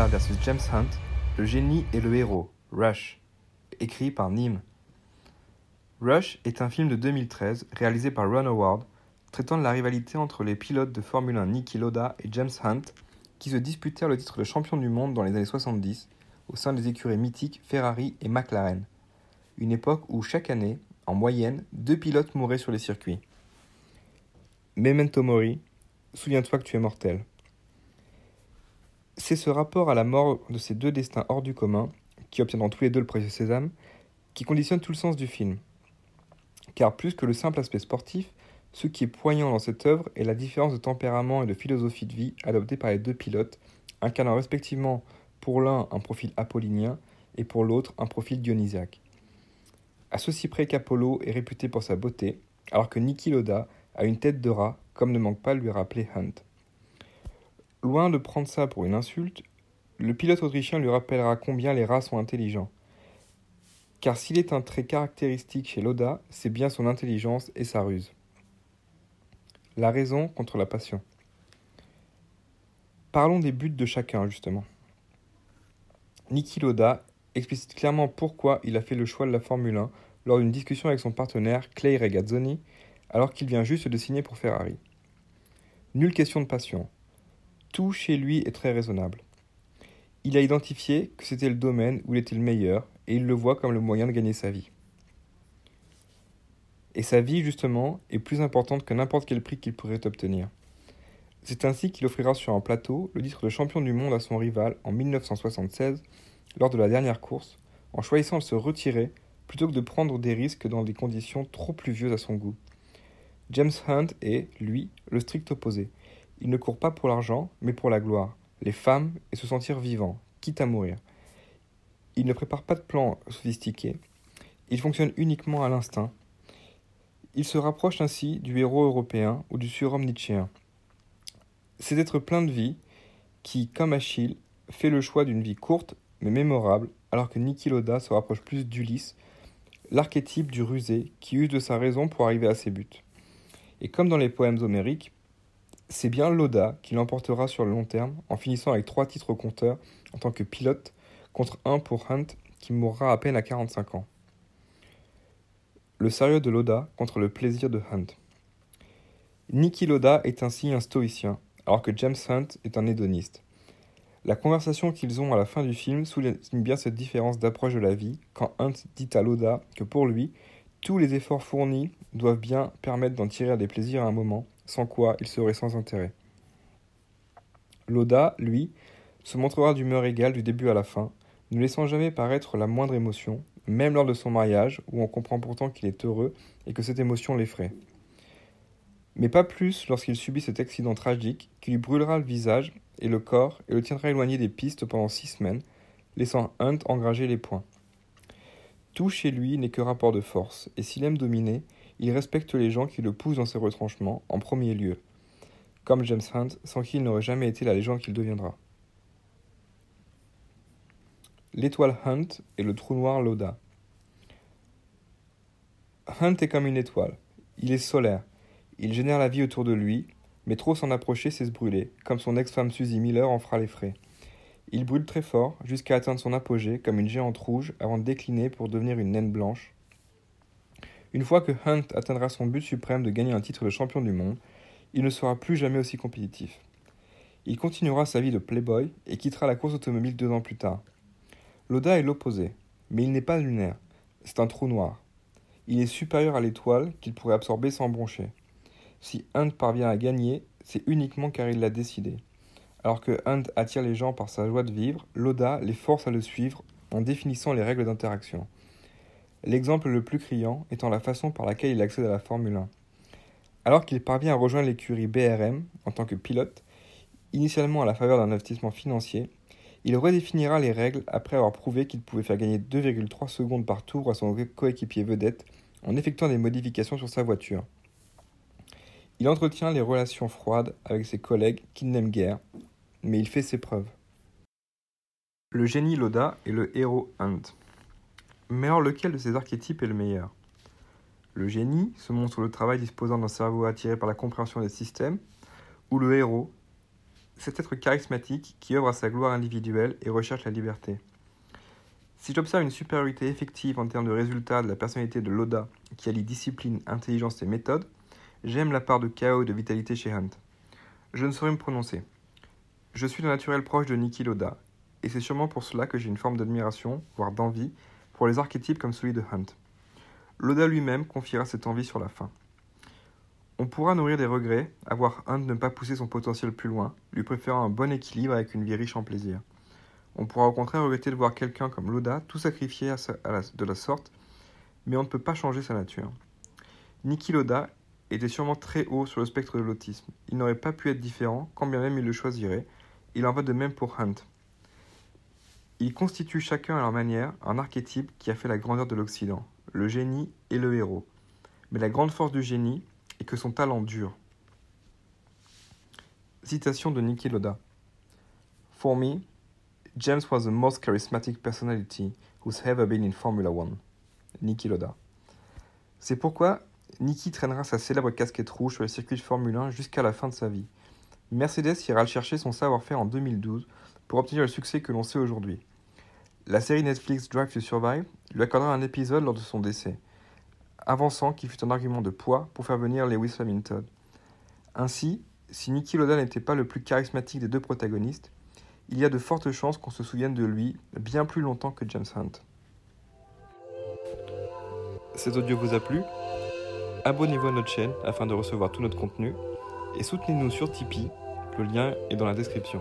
Loda versus James Hunt, le génie et le héros, Rush, écrit par Nîmes. Rush est un film de 2013 réalisé par Ron Howard, traitant de la rivalité entre les pilotes de Formule 1 Niki Loda et James Hunt, qui se disputèrent le titre de champion du monde dans les années 70 au sein des écuries mythiques Ferrari et McLaren. Une époque où chaque année, en moyenne, deux pilotes mouraient sur les circuits. Memento Mori, souviens-toi que tu es mortel. C'est ce rapport à la mort de ces deux destins hors du commun, qui obtiendront tous les deux le précieux sésame, qui conditionne tout le sens du film. Car plus que le simple aspect sportif, ce qui est poignant dans cette œuvre est la différence de tempérament et de philosophie de vie adoptée par les deux pilotes, incarnant respectivement pour l'un un profil apollinien et pour l'autre un profil dionysiaque. À ceci près qu'Apollo est réputé pour sa beauté, alors que Niki Loda a une tête de rat, comme ne manque pas de lui rappeler Hunt. Loin de prendre ça pour une insulte, le pilote autrichien lui rappellera combien les rats sont intelligents. Car s'il est un trait caractéristique chez Loda, c'est bien son intelligence et sa ruse. La raison contre la passion. Parlons des buts de chacun, justement. Niki Loda explicite clairement pourquoi il a fait le choix de la Formule 1 lors d'une discussion avec son partenaire Clay Regazzoni, alors qu'il vient juste de signer pour Ferrari. Nulle question de passion, tout chez lui est très raisonnable. Il a identifié que c'était le domaine où il était le meilleur et il le voit comme le moyen de gagner sa vie. Et sa vie, justement, est plus importante que n'importe quel prix qu'il pourrait obtenir. C'est ainsi qu'il offrira sur un plateau le titre de champion du monde à son rival en 1976 lors de la dernière course, en choisissant de se retirer plutôt que de prendre des risques dans des conditions trop pluvieuses à son goût. James Hunt est, lui, le strict opposé. Il ne court pas pour l'argent, mais pour la gloire, les femmes et se sentir vivant, quitte à mourir. Il ne prépare pas de plans sophistiqués. Il fonctionne uniquement à l'instinct. Il se rapproche ainsi du héros européen ou du surhomme nietzschéen. C'est d'être plein de vie qui, comme Achille, fait le choix d'une vie courte mais mémorable, alors que Niki Loda se rapproche plus d'Ulysse, l'archétype du rusé qui use de sa raison pour arriver à ses buts. Et comme dans les poèmes homériques, c'est bien Loda qui l'emportera sur le long terme en finissant avec trois titres au compteur en tant que pilote contre un pour Hunt qui mourra à peine à 45 ans. Le sérieux de Loda contre le plaisir de Hunt. Niki Loda est ainsi un stoïcien, alors que James Hunt est un hédoniste. La conversation qu'ils ont à la fin du film souligne bien cette différence d'approche de la vie quand Hunt dit à Loda que pour lui, tous les efforts fournis doivent bien permettre d'en tirer des plaisirs à un moment, sans quoi il serait sans intérêt. Loda, lui, se montrera d'humeur égale du début à la fin, ne laissant jamais paraître la moindre émotion, même lors de son mariage, où on comprend pourtant qu'il est heureux et que cette émotion l'effraie. Mais pas plus lorsqu'il subit cet accident tragique qui lui brûlera le visage et le corps et le tiendra éloigné des pistes pendant six semaines, laissant Hunt engranger les points. Tout chez lui n'est que rapport de force, et s'il aime dominer, il respecte les gens qui le poussent dans ses retranchements, en premier lieu, comme James Hunt, sans qui n'aurait jamais été la légende qu'il deviendra. L'étoile Hunt et le trou noir Loda. Hunt est comme une étoile. Il est solaire. Il génère la vie autour de lui, mais trop s'en approcher, c'est se brûler, comme son ex-femme Suzy Miller en fera les frais. Il brûle très fort, jusqu'à atteindre son apogée comme une géante rouge avant de décliner pour devenir une naine blanche, une fois que Hunt atteindra son but suprême de gagner un titre de champion du monde, il ne sera plus jamais aussi compétitif. Il continuera sa vie de playboy et quittera la course automobile deux ans plus tard. Loda est l'opposé, mais il n'est pas lunaire, c'est un trou noir. Il est supérieur à l'étoile qu'il pourrait absorber sans broncher. Si Hunt parvient à gagner, c'est uniquement car il l'a décidé. Alors que Hunt attire les gens par sa joie de vivre, Loda les force à le suivre en définissant les règles d'interaction. L'exemple le plus criant étant la façon par laquelle il accède à la Formule 1. Alors qu'il parvient à rejoindre l'écurie BRM en tant que pilote, initialement à la faveur d'un investissement financier, il redéfinira les règles après avoir prouvé qu'il pouvait faire gagner 2,3 secondes par tour à son coéquipier vedette en effectuant des modifications sur sa voiture. Il entretient les relations froides avec ses collègues qu'il n'aime guère, mais il fait ses preuves. Le génie Loda et le héros Hunt. Mais alors lequel de ces archétypes est le meilleur? Le génie, ce monstre de travail disposant d'un cerveau attiré par la compréhension des systèmes, ou le héros, cet être charismatique qui œuvre à sa gloire individuelle et recherche la liberté. Si j'observe une supériorité effective en termes de résultats de la personnalité de Loda, qui allie discipline, intelligence et méthode, j'aime la part de chaos et de vitalité chez Hunt. Je ne saurais me prononcer. Je suis de naturel proche de Niki Loda, et c'est sûrement pour cela que j'ai une forme d'admiration, voire d'envie, pour les archétypes comme celui de Hunt. Loda lui-même confiera cette envie sur la fin. On pourra nourrir des regrets, avoir Hunt ne pas pousser son potentiel plus loin, lui préférant un bon équilibre avec une vie riche en plaisir. On pourra au contraire regretter de voir quelqu'un comme Loda tout sacrifier de la sorte, mais on ne peut pas changer sa nature. Niki Loda était sûrement très haut sur le spectre de l'autisme. Il n'aurait pas pu être différent, quand bien même il le choisirait. Il en va de même pour Hunt. Ils constituent chacun à leur manière un archétype qui a fait la grandeur de l'Occident, le génie et le héros. Mais la grande force du génie est que son talent dure. Citation de Niki Loda. For me, James was the most charismatic personality who's ever been in Formula One. Niki Loda. C'est pourquoi Niki traînera sa célèbre casquette rouge sur les circuits de Formule 1 jusqu'à la fin de sa vie. Mercedes ira chercher son savoir-faire en 2012 pour obtenir le succès que l'on sait aujourd'hui. La série Netflix Drive to Survive lui accordera un épisode lors de son décès, avançant qu'il fut un argument de poids pour faire venir Lewis Hamilton. Ainsi, si Niki Loda n'était pas le plus charismatique des deux protagonistes, il y a de fortes chances qu'on se souvienne de lui bien plus longtemps que James Hunt. Cet audio vous a plu? Abonnez-vous à notre chaîne afin de recevoir tout notre contenu et soutenez-nous sur Tipeee, le lien est dans la description.